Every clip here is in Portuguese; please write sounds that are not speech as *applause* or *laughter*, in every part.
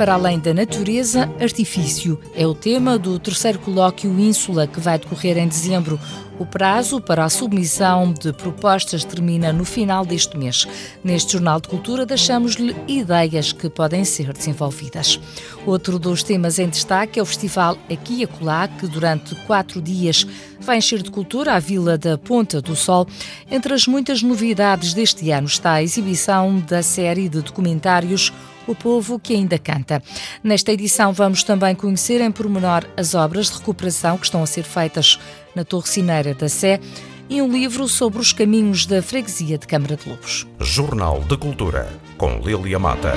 Para além da natureza, artifício é o tema do terceiro colóquio Ínsula que vai decorrer em dezembro. O prazo para a submissão de propostas termina no final deste mês. Neste Jornal de Cultura deixamos-lhe ideias que podem ser desenvolvidas. Outro dos temas em destaque é o Festival Aqui e Acolá, que durante quatro dias vai encher de cultura a Vila da Ponta do Sol. Entre as muitas novidades deste ano está a exibição da série de documentários o povo que ainda canta. Nesta edição vamos também conhecer em pormenor as obras de recuperação que estão a ser feitas na Torre Cineira da Sé e um livro sobre os caminhos da freguesia de Câmara de Lobos. Jornal de Cultura, com Lilia Mata.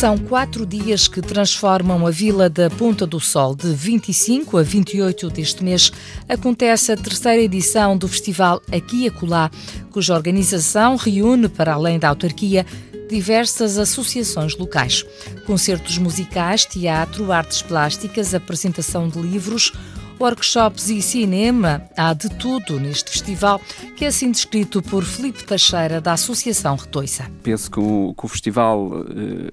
São quatro dias que transformam a Vila da Ponta do Sol. De 25 a 28 deste mês acontece a terceira edição do festival Aqui e Acolá, cuja organização reúne, para além da autarquia, diversas associações locais. Concertos musicais, teatro, artes plásticas, apresentação de livros, workshops e cinema. Há de tudo neste festival, que é assim descrito por Felipe Teixeira, da Associação Retoiça. Penso que o, que o festival uh,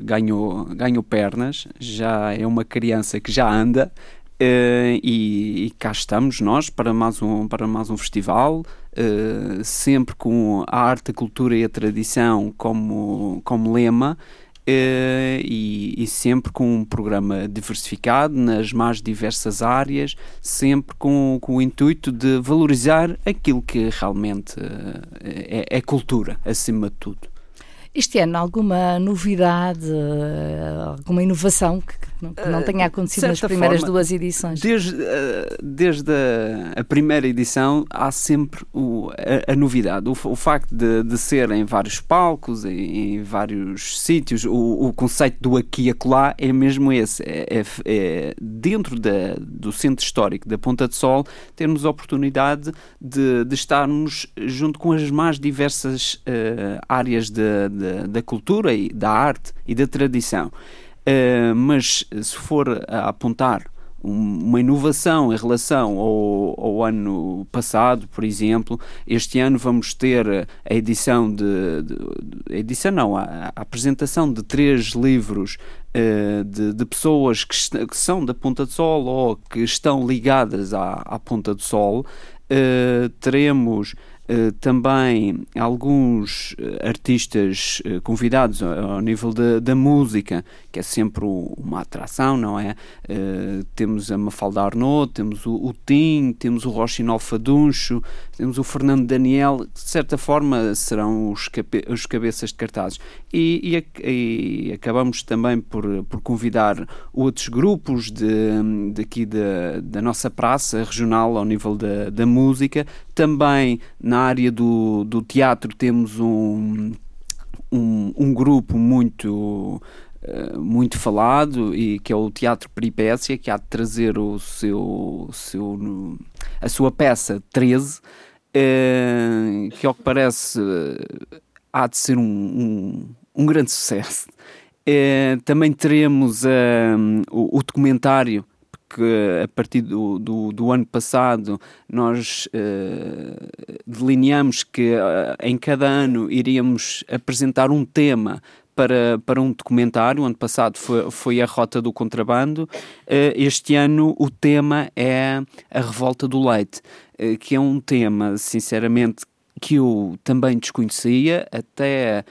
ganhou, ganhou pernas, já é uma criança que já anda. Uh, e, e, cá estamos nós para mais um, para mais um festival, uh, sempre com a arte, a cultura e a tradição como, como lema, e, e, sempre com um programa diversificado nas mais diversas áreas, sempre com, com o intuito de valorizar aquilo que realmente uh, é, é, cultura, acima de tudo. Este ano, alguma novidade, alguma inovação que, não, que não tenha acontecido nas primeiras forma, duas edições? Desde, desde a, a, primeira edição há sempre o, a, a novidade. O, o facto de, de, ser em vários palcos, em, em vários sítios, o, o, conceito do aqui e acolá é mesmo esse. É, é, é, dentro da, do centro histórico da Ponta de Sol, termos a oportunidade de, de estarmos junto com as mais diversas uh, áreas de da, cultura e da arte e da tradição. Uh, mas se for a apontar uma inovação em relação ao, ao, ano passado, por exemplo. Este ano vamos ter a edição de. de, edição não, a, a, apresentação de três livros uh, de, de, pessoas que, que, são da Ponta do Sol ou que estão ligadas à, à Ponta do Sol. Uh, teremos Uh, também alguns eh, artistas uh, convidados ao, ao nível da, da, música, que é sempre uma atração, não é? Uh, temos a Mafalda Arnaud, temos o, o Tim, temos o Rochinol Faduncho, temos o Fernando Daniel, de certa forma serão os, cabe os cabeças de cartazes. E, e, e, acabamos também por, por convidar outros grupos de, daqui da, da nossa praça regional ao nível da, da música, também na área do, do teatro temos um, um, um grupo muito uh, muito falado e que é o Teatro Peripécia que há de trazer o seu, seu a sua peça 13 uh, eh, que ao que parece há de ser um, um, um grande sucesso. Uh, também teremos o, o documentário que a partir do, do, do ano passado nós uh, delineamos que uh, em cada ano iríamos apresentar um tema para, para um documentário. O ano passado foi, foi a Rota do Contrabando. Uh, este ano o tema é a Revolta do Leite, que é um tema, sinceramente, que eu também desconhecia até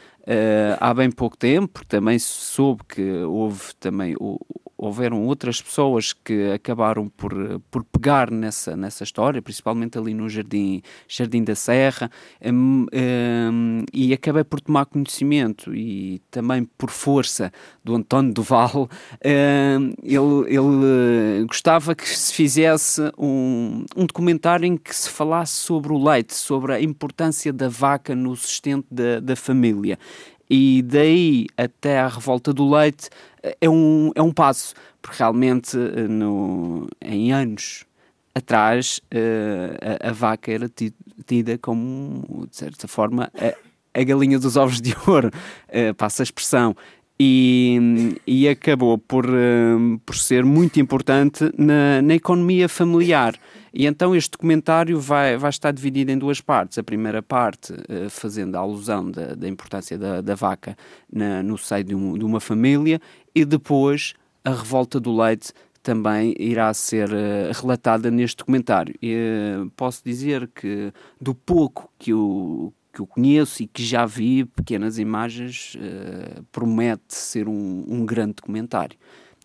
há bem pouco tempo, porque também soube que houve também o, houveram outras pessoas que acabaram por, por pegar nessa, nessa história, principalmente ali no Jardim, Jardim da Serra, um, um, e acabei por tomar conhecimento e também por força do António Duval, um, ele, ele uh, gostava que se fizesse um, um documentário em que se falasse sobre o leite, sobre a importância da vaca no sustento da, da família e daí até à revolta do leite eh, é um, é um passo, porque realmente eh, no, em anos atrás uh, a, a, vaca era tida como, de certa forma, a, a galinha dos ovos de ouro, *laughs* passa a expressão, e, e acabou por, por ser muito importante na, na economia familiar. E então este documentário vai, vai estar dividido em duas partes. A primeira parte, uh, fazendo a alusão da, da importância da, da vaca na, no seio de, um, de, uma família, e depois a revolta do leite também irá ser uh, relatada neste documentário. Uh, posso dizer que do pouco que o que eu conheço e que já vi pequenas imagens, uh, promete ser um, um grande documentário.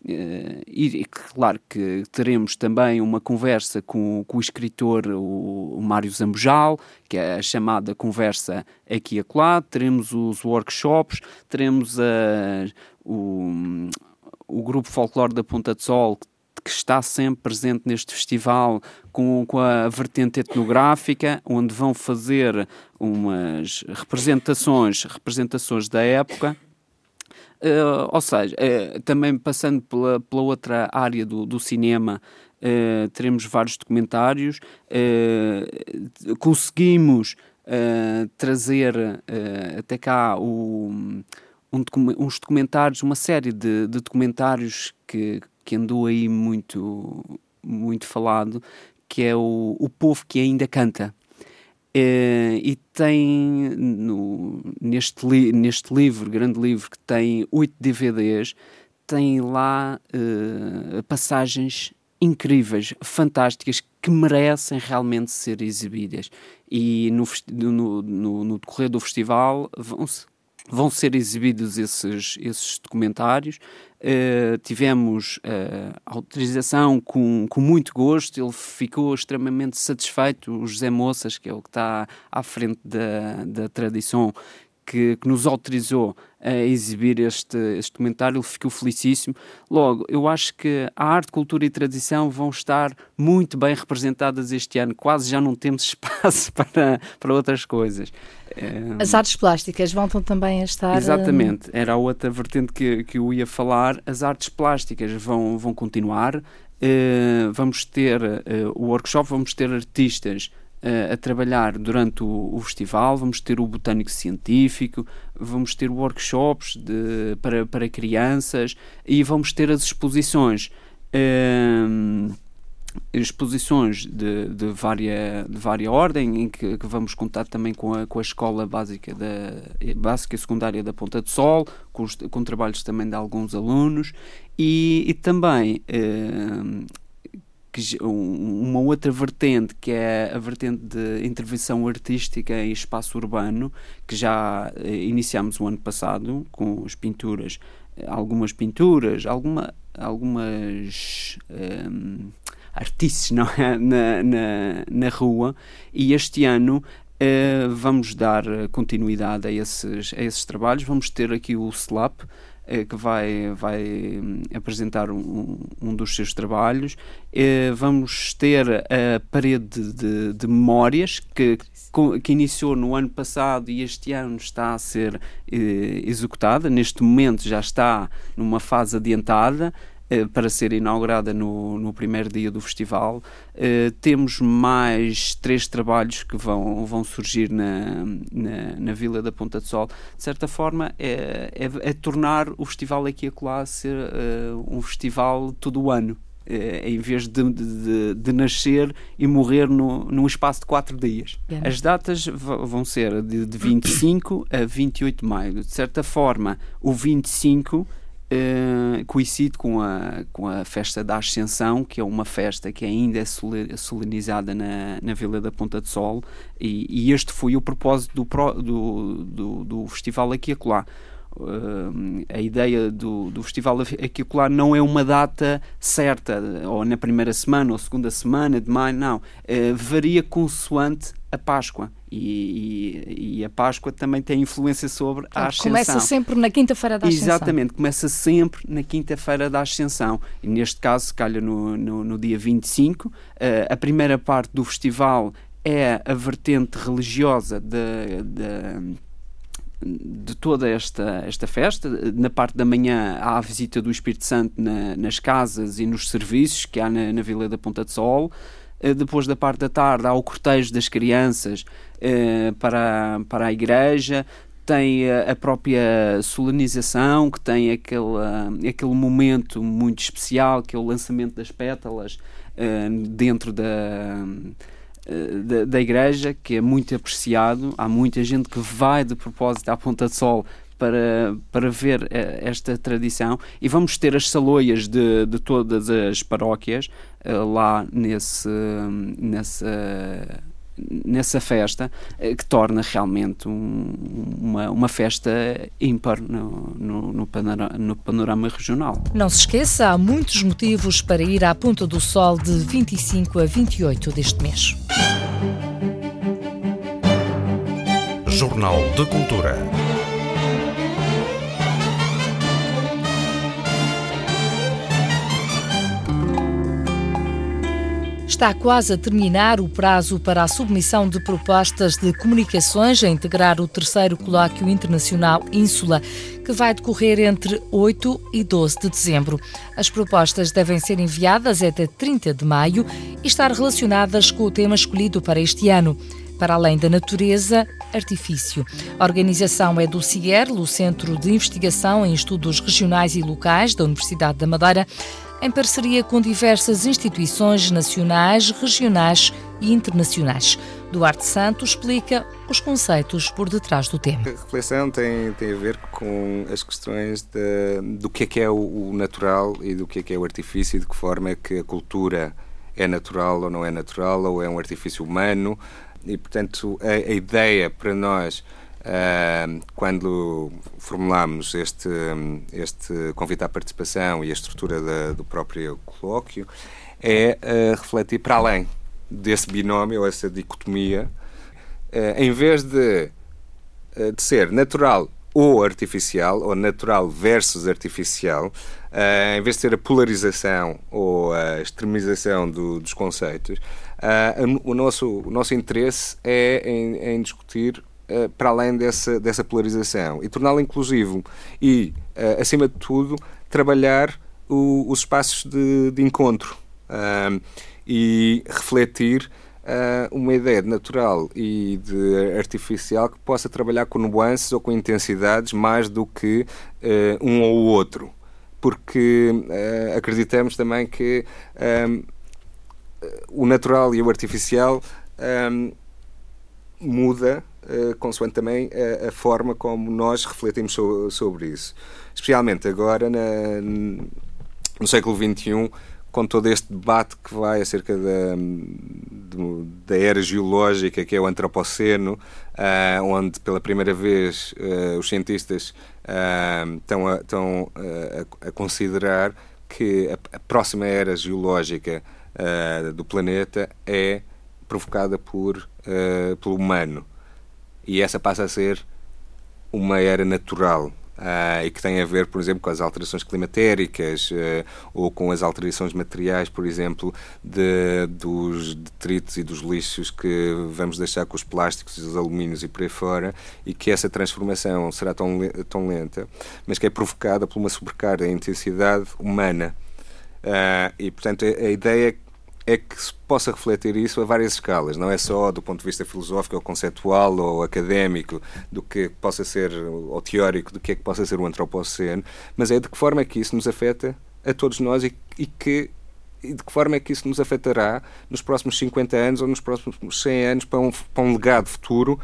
Uh, e, claro que teremos também uma conversa com, com o escritor, o, o Mário Zambojal, que é a chamada conversa aqui e acolá, teremos os workshops, teremos a, o, o grupo folclore da Ponta de Sol, que está sempre presente neste festival com, com a vertente etnográfica, onde vão fazer umas representações, representações da época. Uh, ou seja, uh, também passando pela, pela outra área do, do cinema, uh, teremos vários documentários. conseguimos trazer até cá o, um, uns documentários, uma série de, de documentários que, que andou aí muito, muito falado, que é o, o povo que ainda canta. Uh, e tem no, neste, li, neste livro, grande livro, que tem oito DVDs, tem lá uh, passagens incríveis, fantásticas, que merecem realmente ser exibidas. E no, no, no, no decorrer do festival vão-se vão ser exibidos esses, esses documentários. Uh, tivemos uh, autorização com, com muito gosto, ele ficou extremamente satisfeito, o José Moças, que é o que está à frente da, da tradição, que, que, nos autorizou a exibir este, este documentário, ele ficou felicíssimo. Logo, eu acho que a arte, cultura e tradição vão estar muito bem representadas este ano, quase já não temos *laughs* espaço para, para outras coisas. As artes plásticas voltam também a estar. Exatamente, era a outra vertente que, que eu ia falar. As artes plásticas vão, vão continuar. Uh, vamos ter uh, o workshop, vamos ter artistas uh, a trabalhar durante o, o, festival, vamos ter o botânico científico, vamos ter workshops de, para, para crianças e vamos ter as exposições. Uh, exposições de, de, vária, de vária ordem, em que, que, vamos contar também com a, com a escola básica, da, básica e secundária da Ponta de Sol, com, os, com trabalhos também de alguns alunos, e, e também eh, que, uma outra vertente, que é a vertente de intervenção artística em espaço urbano, que já eh, iniciamos o ano passado, com as pinturas, algumas pinturas, alguma, algumas... Eh, artistas não é? *laughs* na, na, na rua e este ano Uh, vamos dar continuidade a esses, a esses trabalhos. Vamos ter aqui o SLAP, uh, que vai, vai um, apresentar um, um, dos seus trabalhos. Uh, vamos ter a parede de, de memórias, que, que iniciou no ano passado e este ano está a ser executada. Neste momento já está numa fase adiantada. Eh, para ser inaugurada no, no primeiro dia do festival. Uh, temos mais três trabalhos que vão, vão surgir na, na, na, Vila da Ponta de Sol. De certa forma, é, é, é tornar o festival aqui a colar ser uh, um festival todo o ano. Uh, em vez de, de, de, nascer e morrer no, num espaço de quatro dias. As datas vão ser de, de 25 a 28 de maio. De certa forma, o 25 Uh, coincide com a, com a festa da Ascensão, que é uma festa que ainda é solenizada na, na Vila da Ponta de Sol, e, e este foi o propósito do, do, do, do festival aqui acolá. Uh, a ideia do, do festival aqui acolá não é uma data certa, ou na primeira semana ou segunda semana de maio, não. Uh, varia consoante a Páscoa. E, e, e, a Páscoa também tem influência sobre claro, a Ascensão. Começa sempre na quinta-feira da Ascensão. Exatamente, começa sempre na quinta-feira da Ascensão. E neste caso, calha no, no, no dia 25. Uh, a primeira parte do festival é a vertente religiosa de, de de toda esta, esta festa. Na parte da manhã há a visita do Espírito Santo na, nas casas e nos serviços que há na, na Vila da Ponta de Sol. Depois da parte da tarde há o cortejo das crianças para, para a igreja, tem a, própria solenização, que tem aquele, aquele momento muito especial, que é o lançamento das pétalas dentro da, da, da, igreja, que é muito apreciado. Há muita gente que vai de propósito à Ponta de Sol para, para ver uh, esta tradição. E vamos ter as saloias de, de todas as paróquias lá nesse, nessa nessa festa eh, que torna realmente um, uma, uma festa ímpar no, no, no, panorama, no panorama regional. Não se esqueça, há muitos motivos para ir à Ponta do Sol de 25 a 28 deste mês. Jornal de Cultura. Está quase a terminar o prazo para a submissão de propostas de comunicações a integrar o terceiro Colóquio Internacional Ínsula, que vai decorrer entre 8 e 12 de dezembro. As propostas devem ser enviadas até 30 de maio e estar relacionadas com o tema escolhido para este ano para além da natureza, artifício. A organização é do CIER, o Centro de Investigação em Estudos Regionais e Locais da Universidade da Madeira, em parceria com diversas instituições nacionais, regionais e internacionais. Duarte Santos explica os conceitos por detrás do tema. A reflexão tem, tem a ver com as questões de, do que é que é o, o natural e do que é que é o artifício e de que forma é que a cultura é natural ou não é natural, ou é um artifício humano. E, portanto, a, a ideia para nós quando formulamos este, este convite à participação e a estrutura da, do próprio colóquio, é uh, refletir para além desse binómio, essa dicotomia, uh, em vez de, de ser natural ou artificial, ou natural versus artificial, em vez de ser a polarização ou a extremização do, dos conceitos, o, nosso, o nosso interesse é em, em discutir para além dessa, dessa polarização e torná-lo inclusivo e, uh, acima de tudo, trabalhar o, os espaços de, de encontro uh, e refletir uma ideia de natural e de artificial que possa trabalhar com nuances ou com intensidades mais do que um ou outro. Porque acreditamos também que o natural e o artificial muda uh, consoante também a, a, forma como nós refletimos so, sobre isso. Especialmente agora na, no século XXI, com todo este debate que vai acerca da, da era geológica, que é o Antropoceno, uh, onde pela primeira vez uh, os cientistas uh, estão, a, estão a, a, considerar que a, a, próxima era geológica do planeta é provocada por, pelo humano e essa passa a ser uma era natural. Uh, e que tem a ver, por exemplo, com as alterações climatéricas uh, ou com as alterações materiais, por exemplo, de, dos detritos e dos lixos que vamos deixar com os plásticos os alumínios e por aí fora, e que essa transformação será tão, tão lenta, mas que é provocada por uma sobrecarga em intensidade humana. Uh, e, portanto, a, a ideia é que se possa refletir isso a várias escalas, não é só do ponto de vista filosófico ou conceptual ou académico do que possa ser, ou teórico, do que é que possa ser o antropoceno, mas é de que forma é que isso nos afeta a todos nós e, e que e de que forma é que isso nos afetará nos próximos 50 anos ou nos próximos 100 anos para um, para um legado futuro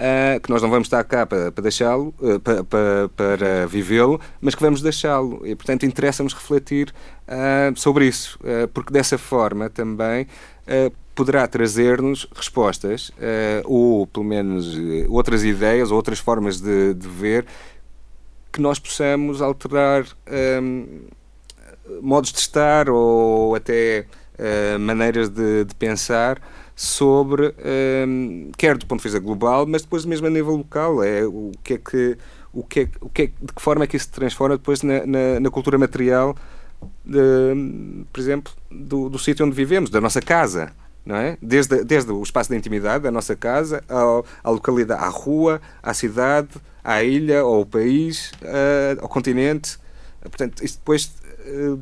uh, que nós não vamos estar cá para, para deixá-lo, uh, para, para, para vivê-lo, mas que vamos deixá-lo. E, portanto, interessa-nos refletir uh, sobre isso, porque dessa forma também poderá trazer-nos respostas, ou pelo menos outras ideias, ou outras formas de, de ver que nós possamos alterar um, modos de estar ou até maneiras de, de, pensar sobre, um, ehm, quer do ponto de vista global, mas depois mesmo a nível local, é o que é que, o que, é, o que é, de que forma é que isso se transforma depois na, na, na cultura material, de, por exemplo, do, do sítio onde vivemos, da nossa casa. Não é? desde, desde o espaço da intimidade da nossa casa ao, à localidade, à rua, à cidade, à ilha, ao país, uh, ao continente. Portanto, isto depois uh,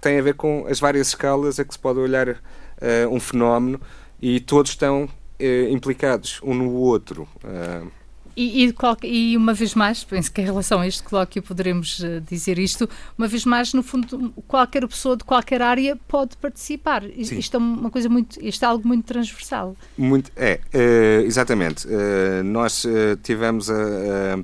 tem a ver com as várias escalas a que se pode olhar um fenómeno e todos estão implicados um no outro. E, e, e, uma vez mais, penso que em relação a este colóquio poderemos uh, dizer isto, uma vez mais, no fundo, qualquer pessoa de qualquer área pode participar. Sim. Isto é uma coisa muito, isto é algo muito transversal. Muito, é, uh, exatamente. Uh, nós tivemos a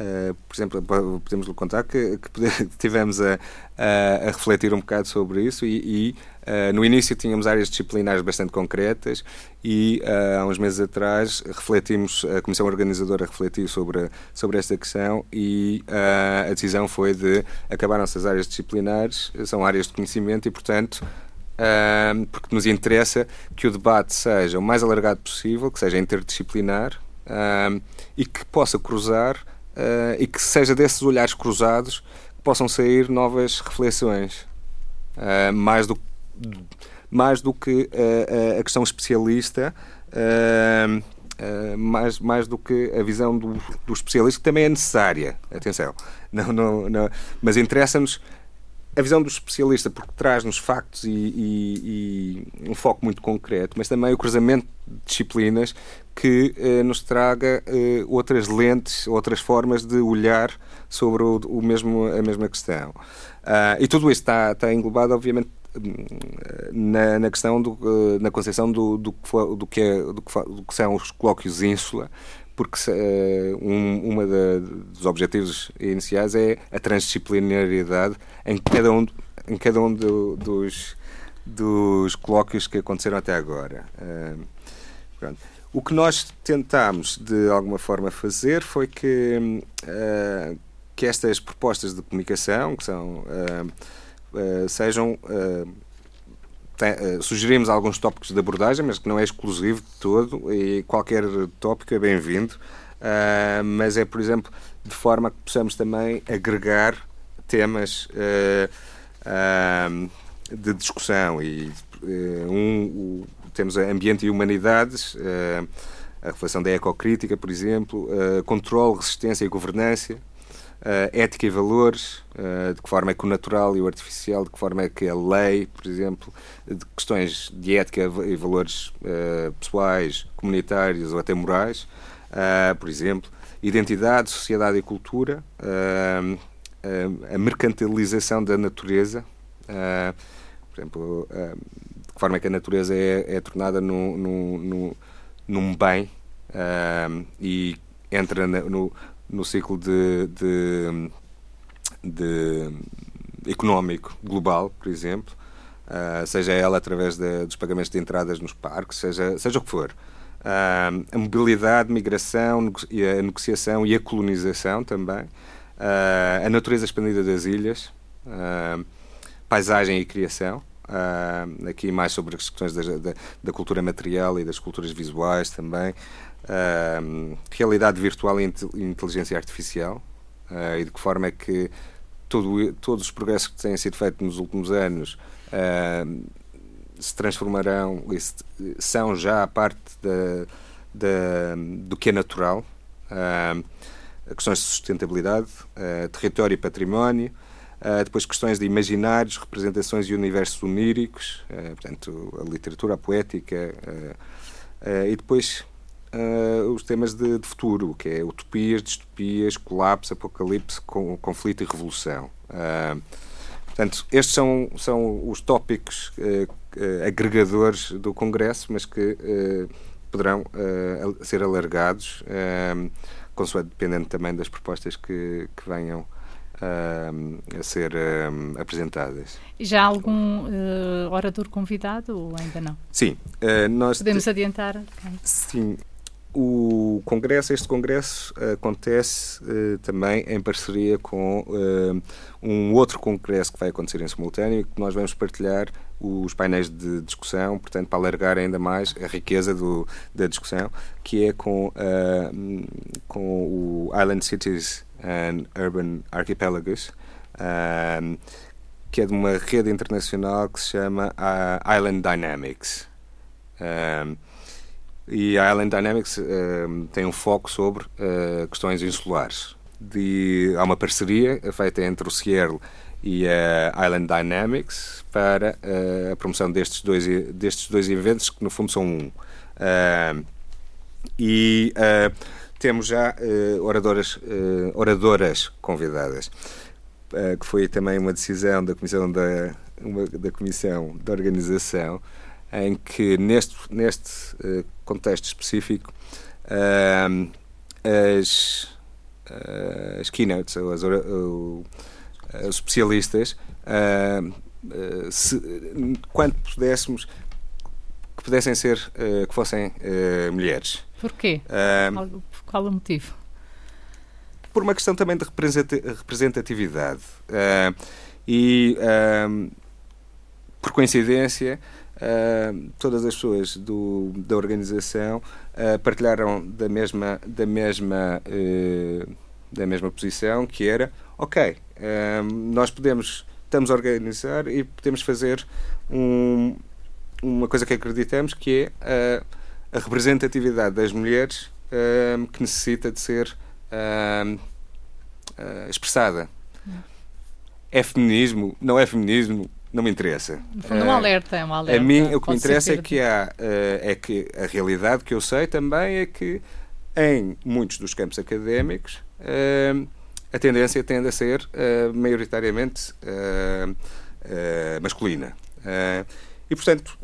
Uh, por exemplo, podemos lhe contar que, que *laughs* tivemos a, a, a, refletir um bocado sobre isso e, e uh, no início tínhamos áreas disciplinares bastante concretas e uh, há uns meses atrás refletimos, a Comissão Organizadora refletiu sobre, sobre esta questão e a decisão foi de acabaram-se as áreas disciplinares, são áreas de conhecimento e, portanto, porque nos interessa que o debate seja o mais alargado possível, que seja interdisciplinar e que possa cruzar uh, e que seja desses olhares cruzados que possam sair novas reflexões, uh, mais, do, mais do que uh, a questão especialista. Uh, mais, mais do que a visão do, do especialista, que também é necessária, atenção, não, não, não, mas interessa-nos a visão do especialista, porque traz-nos factos e, e, e, um foco muito concreto, mas também o cruzamento de disciplinas que eh, nos traga eh, outras lentes, outras formas de olhar sobre o, o mesmo, a mesma questão. Uh, e tudo isso está, está englobado, obviamente, na, na questão, do, eh, na concepção do, do, que é, do, que, do que são os colóquios ínsula, porque uh, um uma dos objetivos iniciais é a transdisciplinaridade em cada um, em cada um do, dos, dos colóquios que aconteceram até agora. Uh, o que nós tentámos, de alguma forma, fazer foi que, uh, que estas propostas de comunicação, que são, sejam tem, sugerimos alguns tópicos de abordagem, mas que não é exclusivo de todo e qualquer tópico é bem-vindo. Uh, mas é, por exemplo, de forma que possamos também agregar temas uh, uh, de discussão e um, o, temos ambiente e humanidades, a reflexão da ecocrítica, por exemplo, controle, resistência e governança, uh, ética e valores, uh, de que forma é que o natural e o artificial, de que forma é que a lei, por exemplo, de questões de ética e valores uh, pessoais, comunitários ou até morais, por exemplo, identidade, sociedade e cultura, a mercantilização da natureza, por exemplo, de que forma é que a natureza é, é tornada no, no, no, num bem e entra no, no ciclo de, de, de económico global, por exemplo, uh, seja ela através de, dos pagamentos de entradas nos parques, seja, seja o que for. Uh, a mobilidade, migração, a negociação e a colonização também, uh, a natureza expandida das ilhas, paisagem e criação, aqui mais sobre as questões da, da, da cultura material e das culturas visuais também, uh, realidade virtual e inteligência artificial uh, e de que forma é que todo, todos os progressos que têm sido feitos nos últimos anos uh, se transformarão e se, são já parte da, da, do que é natural. questões de sustentabilidade, território e património, Uh, depois questões de imaginários, representações e universos oníricos, uh, portanto, a literatura, a poética, uh, e depois uh, os temas de, de, futuro, que é utopias, distopias, colapso, apocalipse, com, conflito e revolução. Uh, portanto, estes são, são os tópicos uh, agregadores do Congresso, mas que poderão ser alargados, consoante dependendo também das propostas que, que venham uh, a ser uh, apresentadas. Já há algum uh, orador convidado ou ainda não? Sim. nós Podemos adiantar? Sim. O congresso, este congresso acontece uh, também em parceria com uh, um outro congresso que vai acontecer em simultâneo, que nós vamos partilhar os painéis de discussão, portanto, para alargar ainda mais a riqueza do, da discussão, que é com, uh, com o Island Cities and Urban Archipelagos, que é de uma rede internacional que se chama Island Dynamics. E a Island Dynamics uh, tem um foco sobre uh, questões insulares. De, há uma parceria feita entre o Cielo e a Island Dynamics para a promoção destes dois, destes dois eventos, que no fundo são um. e temos já oradoras, oradoras convidadas. Uh, que foi também uma decisão da comissão da, uma, da comissão de organização em que neste neste uh, contexto específico uh, as as keynotes as, os especialistas se, quando pudéssemos que pudessem ser que fossem mulheres porquê qual o motivo por uma questão também de representatividade. Uh, e, uh, por coincidência, uh, todas as pessoas do, da organização partilharam da mesma, da, mesma, da mesma posição, que era, ok, nós podemos, estamos a organizar e podemos fazer um, uma coisa que acreditamos, que é a representatividade das mulheres que necessita de ser uh, uh, expressada. É feminismo? Não é feminismo? Não me interessa. É um alerta, é um alerta. A mim, o que me interessa é que, há, é que a realidade que eu sei também é que em muitos dos campos académicos a tendência tende a ser maioritariamente masculina. e, portanto,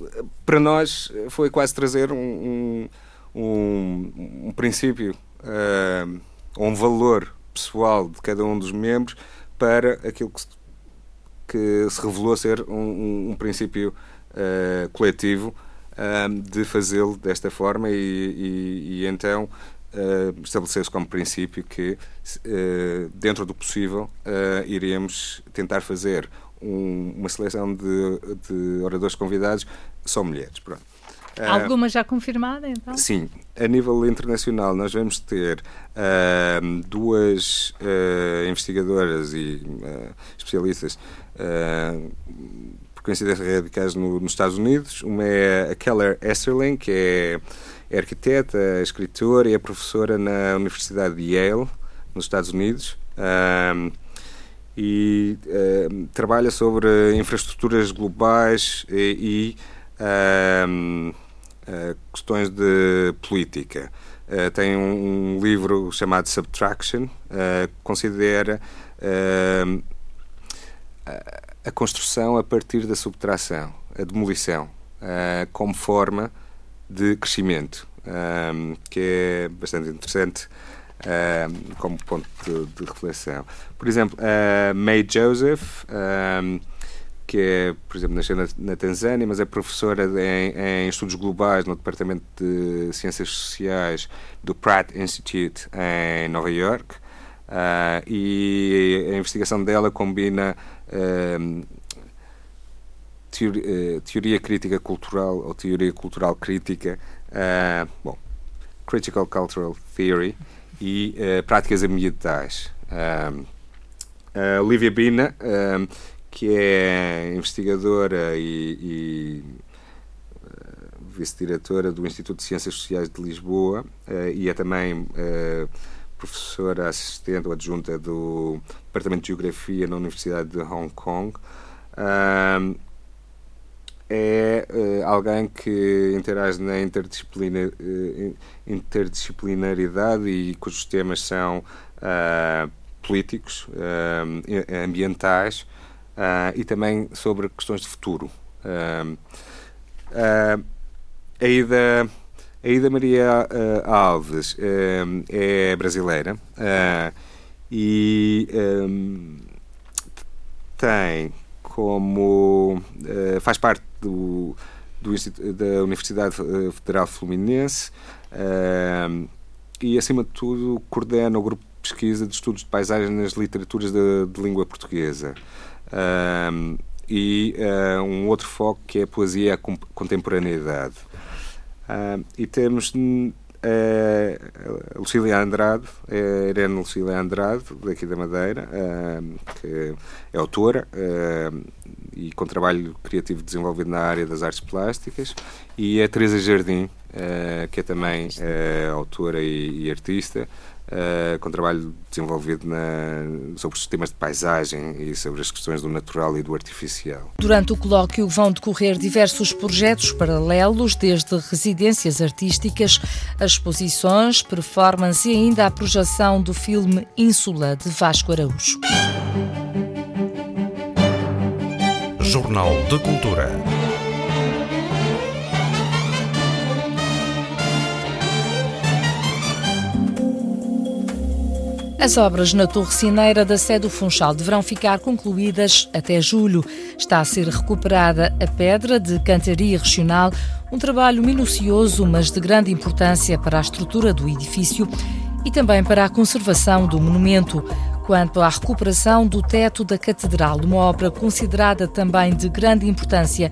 para nós foi quase trazer um, um, um, um princípio ou um valor pessoal de cada um dos membros para aquilo que se, que se revelou ser um, um, um princípio uh, coletivo uh, de fazê-lo desta forma e, e, e então uh, estabeleceu-se como princípio que, dentro do possível, iríamos tentar fazer um, uma seleção de, de oradores convidados só mulheres. Pronto. Alguma já confirmada, então? Sim. A nível internacional, nós vamos ter uh, duas uh, investigadoras e uh, especialistas, por coincidência, radicadas no, nos Estados Unidos. Uma é a Keller Esterling, que é, é arquiteta, é escritora e é professora na Universidade de Yale, nos Estados Unidos. e trabalha sobre infraestruturas globais e, e eh, questões de política. Uh, tem um, um, livro chamado Subtraction, uh, considera a construção a partir da subtração, a demolição, como forma de crescimento, que é bastante interessante como ponto de, de, reflexão. Por exemplo, a May Joseph que é, por exemplo, nasceu na, na Tanzânia, mas é professora em, em, estudos globais no Departamento de Ciências Sociais do Pratt Institute em Nova York. Uh, e a investigação dela combina uh, teoria, uh, teoria, crítica cultural ou teoria cultural crítica, bom, critical cultural theory e práticas ambientais. a Olivia Bina que é investigadora e, e vice-diretora do Instituto de Ciências Sociais de Lisboa uh, e é também uh, professora assistente ou adjunta do Departamento de Geografia na Universidade de Hong Kong. é alguém que interage na interdisciplina, interdisciplinaridade e cujos temas são políticos, ambientais, uh, e também sobre questões de futuro. Uh, a Ida. A Ida Maria uh, Alves uh, é brasileira uh, e um, tem como. faz parte do, do da Universidade Federal Fluminense e, acima de tudo, coordena o grupo de pesquisa de estudos de paisagem nas literaturas de, de língua portuguesa. E um outro foco que é a poesia a contemporaneidade. Uh, e temos a Lucília Andrade, a Irene Lucília Andrade, daqui da Madeira, que é autora e com trabalho criativo desenvolvido na área das artes plásticas, e a Teresa Jardim, que é também autora e artista, uh, com trabalho desenvolvido na, sobre os sistemas de paisagem e sobre as questões do natural e do artificial. Durante o colóquio vão decorrer diversos projetos paralelos, desde residências artísticas, exposições, performance e ainda a projeção do filme Ínsula de Vasco Araújo. Jornal de Cultura. As obras na Torre Cineira da sede do Funchal deverão ficar concluídas até julho. Está a ser recuperada a pedra de cantaria regional, um trabalho minucioso, mas de grande importância para a estrutura do edifício e também para a conservação do monumento. Quanto à recuperação do teto da Catedral, uma obra considerada também de grande importância,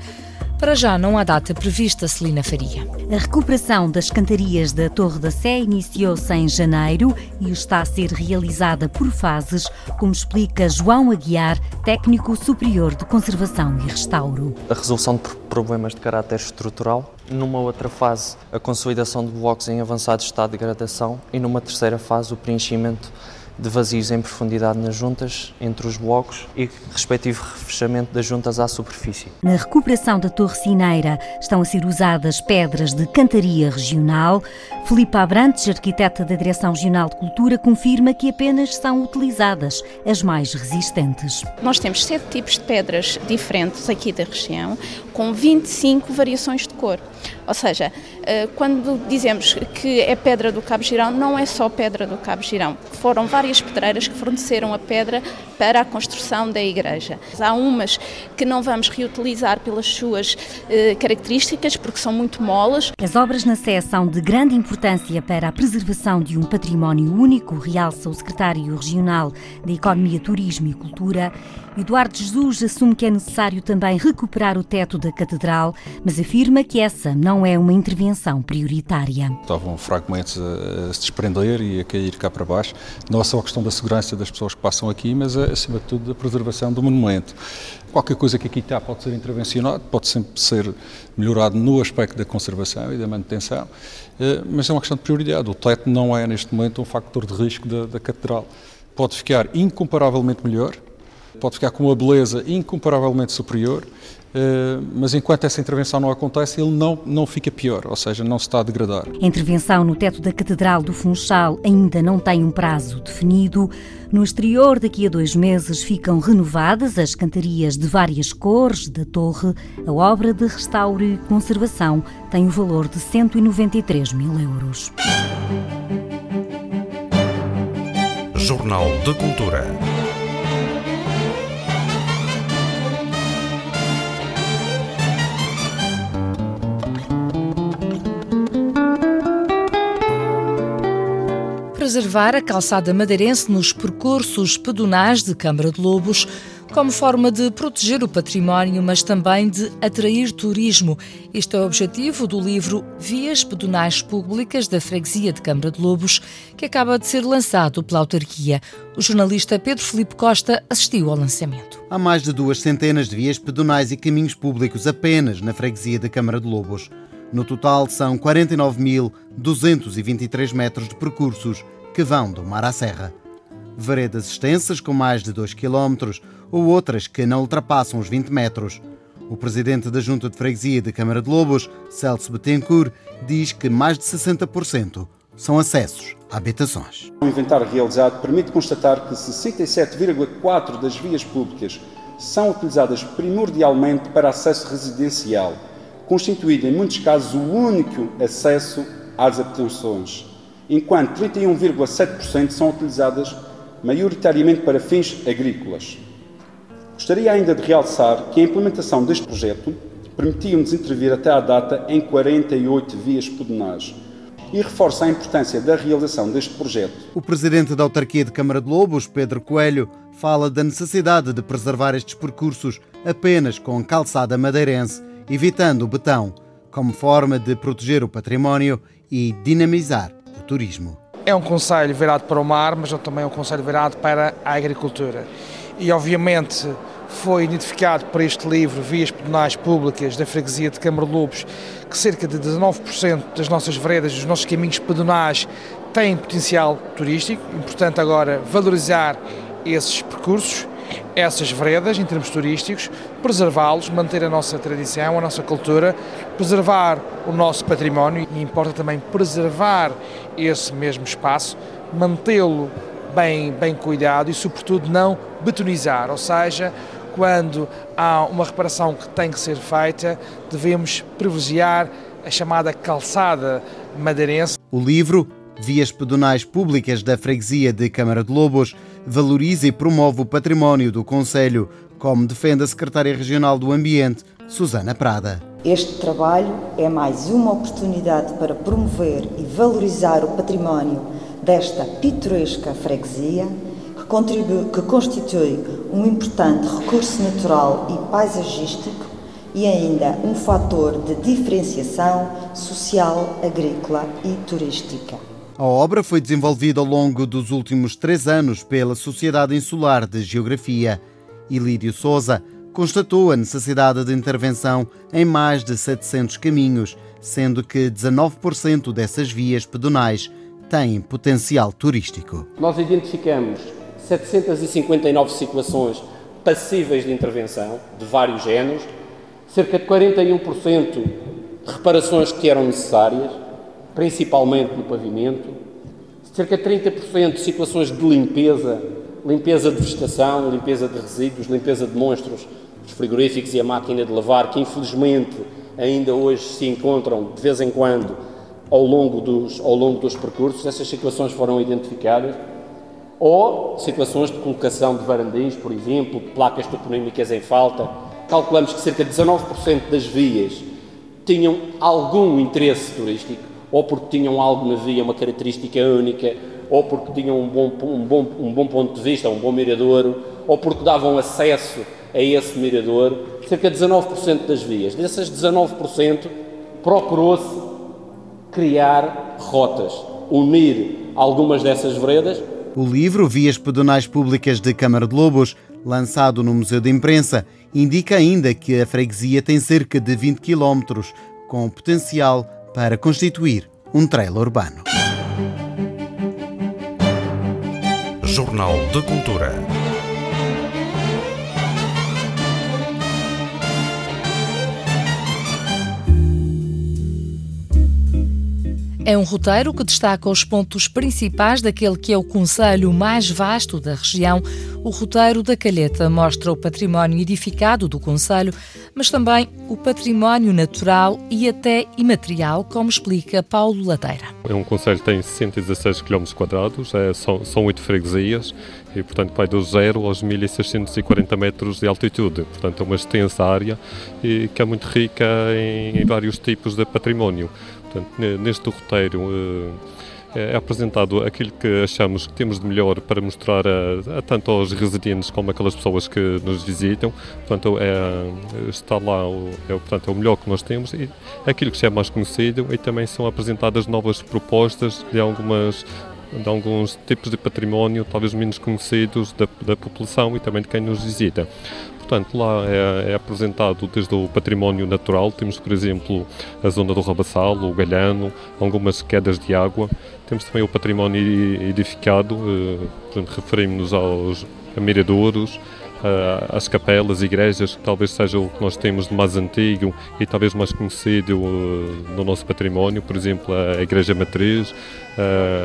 para já não há data prevista, Celina Faria. A recuperação das cantarias da Torre da Sé iniciou-se em janeiro e está a ser realizada por fases, como explica João Aguiar, técnico superior de conservação e restauro. A resolução de problemas de caráter estrutural, numa outra fase, a consolidação de blocos em avançado estado de degradação e numa terceira fase, o preenchimento de vazios em profundidade nas juntas, entre os blocos e respectivo refechamento das juntas à superfície. Na recuperação da Torre Cineira estão a ser usadas pedras de cantaria regional. Filipe Abrantes, arquiteta da Direção Regional de Cultura, confirma que apenas são utilizadas as mais resistentes. Nós temos sete tipos de pedras diferentes aqui da região, com 25 variações de cor. Ou seja, eh, quando dizemos que é pedra do Cabo Girão, não é só pedra do Cabo Girão. Foram várias pedreiras que forneceram a pedra para a construção da igreja. Há umas que não vamos reutilizar pelas suas eh, características, porque são muito molas. As obras na Sé são de grande importância para a preservação de um património único, realça o secretário regional da Economia, Turismo e Cultura. Eduardo Jesus assume que é necessário também recuperar o teto da catedral, mas afirma que essa não é uma intervenção prioritária. Estavam fragmentos a, se desprender e a cair cá para baixo. Não é só a questão da segurança das pessoas que passam aqui, mas acima de tudo da preservação do monumento. Qualquer coisa que aqui está pode ser intervencionado, pode sempre ser melhorado no aspecto da conservação e da manutenção, eh, mas é uma questão de prioridade. O teto não é, neste momento, um factor de risco da, da catedral. Pode ficar incomparavelmente melhor, pode ficar com uma beleza incomparavelmente superior, eh, mas enquanto essa intervenção não acontece, ele não, não fica pior, ou seja, não se está a degradar. A intervenção no teto da Catedral do Funchal ainda não tem um prazo definido. No exterior, daqui a dois meses, ficam renovadas as cantarias de várias cores da torre. A obra de restauro e conservação tem o valor de 193 mil euros. Jornal de Cultura. Preservar a calçada madeirense nos percursos pedonais de Câmara de Lobos, como forma de proteger o património, mas também de atrair turismo. Este é o objetivo do livro Vias Pedonais Públicas da Freguesia de Câmara de Lobos, que acaba de ser lançado pela autarquia. O jornalista Pedro Felipe Costa assistiu ao lançamento. Há mais de duas centenas de vias pedonais e caminhos públicos apenas na Freguesia de Câmara de Lobos. No total, são 49.223 metros de percursos que vão do mar à serra. Veredas extensas com mais de 2 km ou outras que não ultrapassam os 20 metros. O presidente da Junta de Freguesia da Câmara de Lobos, Celso Betancourt, diz que mais de 60% são acessos a habitações. O inventário realizado permite constatar que 67,4% das vias públicas são utilizadas primordialmente para acesso residencial constituído em muitos casos o único acesso às habitações, enquanto 31,7% são utilizadas maioritariamente para fins agrícolas. Gostaria ainda de realçar que a implementação deste projeto permitiu-nos intervir até à data em 48 vias pedonais e reforça a importância da realização deste projeto. O presidente da autarquia de Câmara de Lobos, Pedro Coelho, fala da necessidade de preservar estes percursos apenas com calçada madeirense evitando o betão, como forma de proteger o património e dinamizar turismo. É um conselho virado para o mar, mas é também um conselho virado para a agricultura. E, obviamente, foi identificado por este livro, Vias Pedonais Públicas da Freguesia de Câmara Lobos, que cerca de 19% das nossas veredas, dos nossos caminhos pedonais, têm potencial turístico, importante agora valorizar esses percursos, essas veredas em termos turísticos, preservá-los, manter a nossa tradição, a nossa cultura, preservar o nosso património e importa também preservar esse mesmo espaço, mantê-lo bem, bem cuidado e, sobretudo, não betonizar, ou seja, quando há uma reparação que tem que ser feita, devemos privilegiar a chamada calçada madeirense. O livro Vias Pedonais Públicas da Freguesia de Câmara de Lobos valoriza e promove o património do Conselho, como defende a Secretária Regional do Ambiente, Susana Prada. Este trabalho é mais uma oportunidade para promover e valorizar o património desta pitoresca freguesia, que, contribui, que constitui um importante recurso natural e paisagístico e ainda um fator de diferenciação social, agrícola e turística. A obra foi desenvolvida ao longo dos últimos três anos pela Sociedade Insular de Geografia. Ilírio Souza constatou a necessidade de intervenção em mais de 700 caminhos, sendo que 19% dessas vias pedonais têm potencial turístico. Nós identificamos 759 situações passíveis de intervenção, de vários géneros, cerca de 41% de reparações que eram necessárias, principalmente no pavimento, cerca de 30% de situações de limpeza, limpeza de vegetação, limpeza de resíduos, limpeza de monstros, os frigoríficos e a máquina de lavar, que infelizmente ainda hoje se encontram de vez em quando ao longo dos, ao longo dos percursos, essas situações foram identificadas, ou situações de colocação de varandins, por exemplo, placas toponímicas em falta, calculamos que cerca de 19% das vias tinham algum interesse turístico, ou porque tinham algo na via, uma característica única, ou porque tinham um bom, um bom, um bom ponto de vista, um bom miradouro, ou porque davam acesso a esse mirador, cerca de 19% das vias. Dessas 19%, procurou-se criar rotas, unir algumas dessas veredas. O livro Vias Pedonais Públicas de Câmara de Lobos lançado no Museu de Imprensa, indica ainda que a freguesia tem cerca de 20 quilómetros, com potencial para constituir um trailer urbano. Jornal de Cultura. É um roteiro que destaca os pontos principais daquele que é o conselho mais vasto da região. O roteiro da Calheta mostra o património edificado do conselho, mas também o património natural e até imaterial, como explica Paulo Lateira. É um conselho que tem 116 km é, são, são 8 freguesias e, portanto, vai do zero aos 1640 metros de altitude. Portanto, é uma extensa área e que é muito rica em, em vários tipos de património. Portanto, neste roteiro eh, é apresentado aquilo que achamos que temos de melhor para mostrar a, a, tanto aos residentes como aquelas pessoas que nos visitam. Portanto, é, está lá o, é, portanto, é o melhor que nós temos e aquilo que já é mais conhecido e também são apresentadas novas propostas de algumas de alguns tipos de património talvez menos conhecidos da, da população e também de quem nos visita. Portanto, lá é, é, apresentado desde o património natural, temos, por exemplo, a zona do Rabassal, o Galhano, algumas quedas de água. Temos também o património edificado, eh, referimos-nos aos miradouros, as capelas, igrejas, que talvez seja o que nós temos de mais antigo e talvez mais conhecido eh, no nosso património, por exemplo, a Igreja Matriz,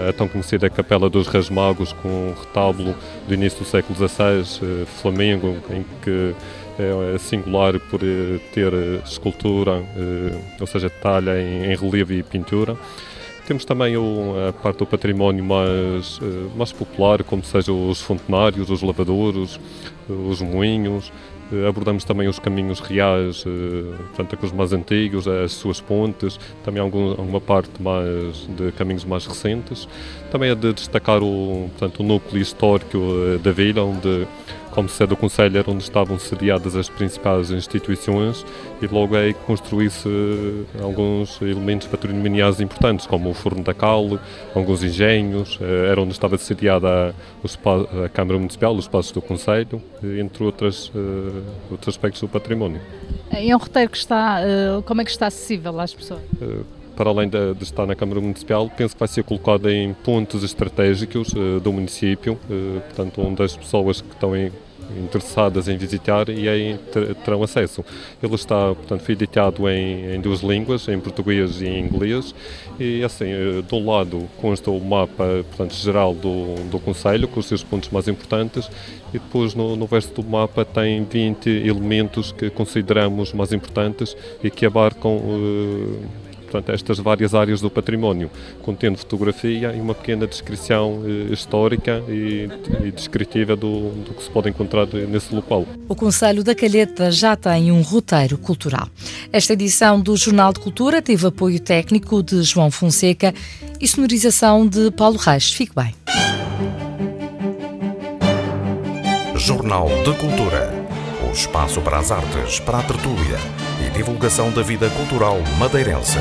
a tão conhecida Capela dos Reis Magos, com um retábulo do início do século XVI, eh, Flamengo, em que é singular por ter escultura, ou seja, talha em relieve e pintura. Temos também a parte do património mais, mais popular, como sejam os fontenários, os lavadouros, os moinhos, eh, abordamos também os caminhos reais, eh, portanto, aqueles mais antigos, as suas pontes, também algum, alguma parte mais de caminhos mais recentes. Também é de destacar o, portanto, o núcleo histórico eh, da vila, onde como sede do Conselho era onde estavam sediadas as principais instituições e logo aí construiu-se alguns elementos patrimoniais importantes, como o Forno da Cal, alguns engenhos, eh, era onde estava sediada a, a Câmara Municipal, os espaços do Conselho, entre outras, uh, outros aspectos do património. É um roteiro que está, como é que está acessível às pessoas? Para além de, de, estar na Câmara Municipal, penso que vai ser colocado em pontos estratégicos uh, do município, uh, portanto, onde as pessoas que estão em, interessadas em visitar e aí terão acesso. Ele está, portanto, foi editado em, em, duas línguas, em português e em inglês, e assim, eh, de um lado consta o mapa, portanto, geral do, do Conselho, com os seus pontos mais importantes, e depois no, no verso do mapa tem 20 elementos que consideramos mais importantes e que abarcam uh, portanto, estas várias áreas do património, contendo fotografia e uma pequena descrição eh, histórica e, e descritiva do, do, que se pode encontrar nesse local. O Conselho da Calheta já tem um roteiro cultural. Esta edição do Jornal de Cultura teve apoio técnico de João Fonseca e sonorização de Paulo Reis. Fique bem. Jornal de Cultura. O espaço para as artes, para a tertúlia e divulgação da vida cultural madeirense.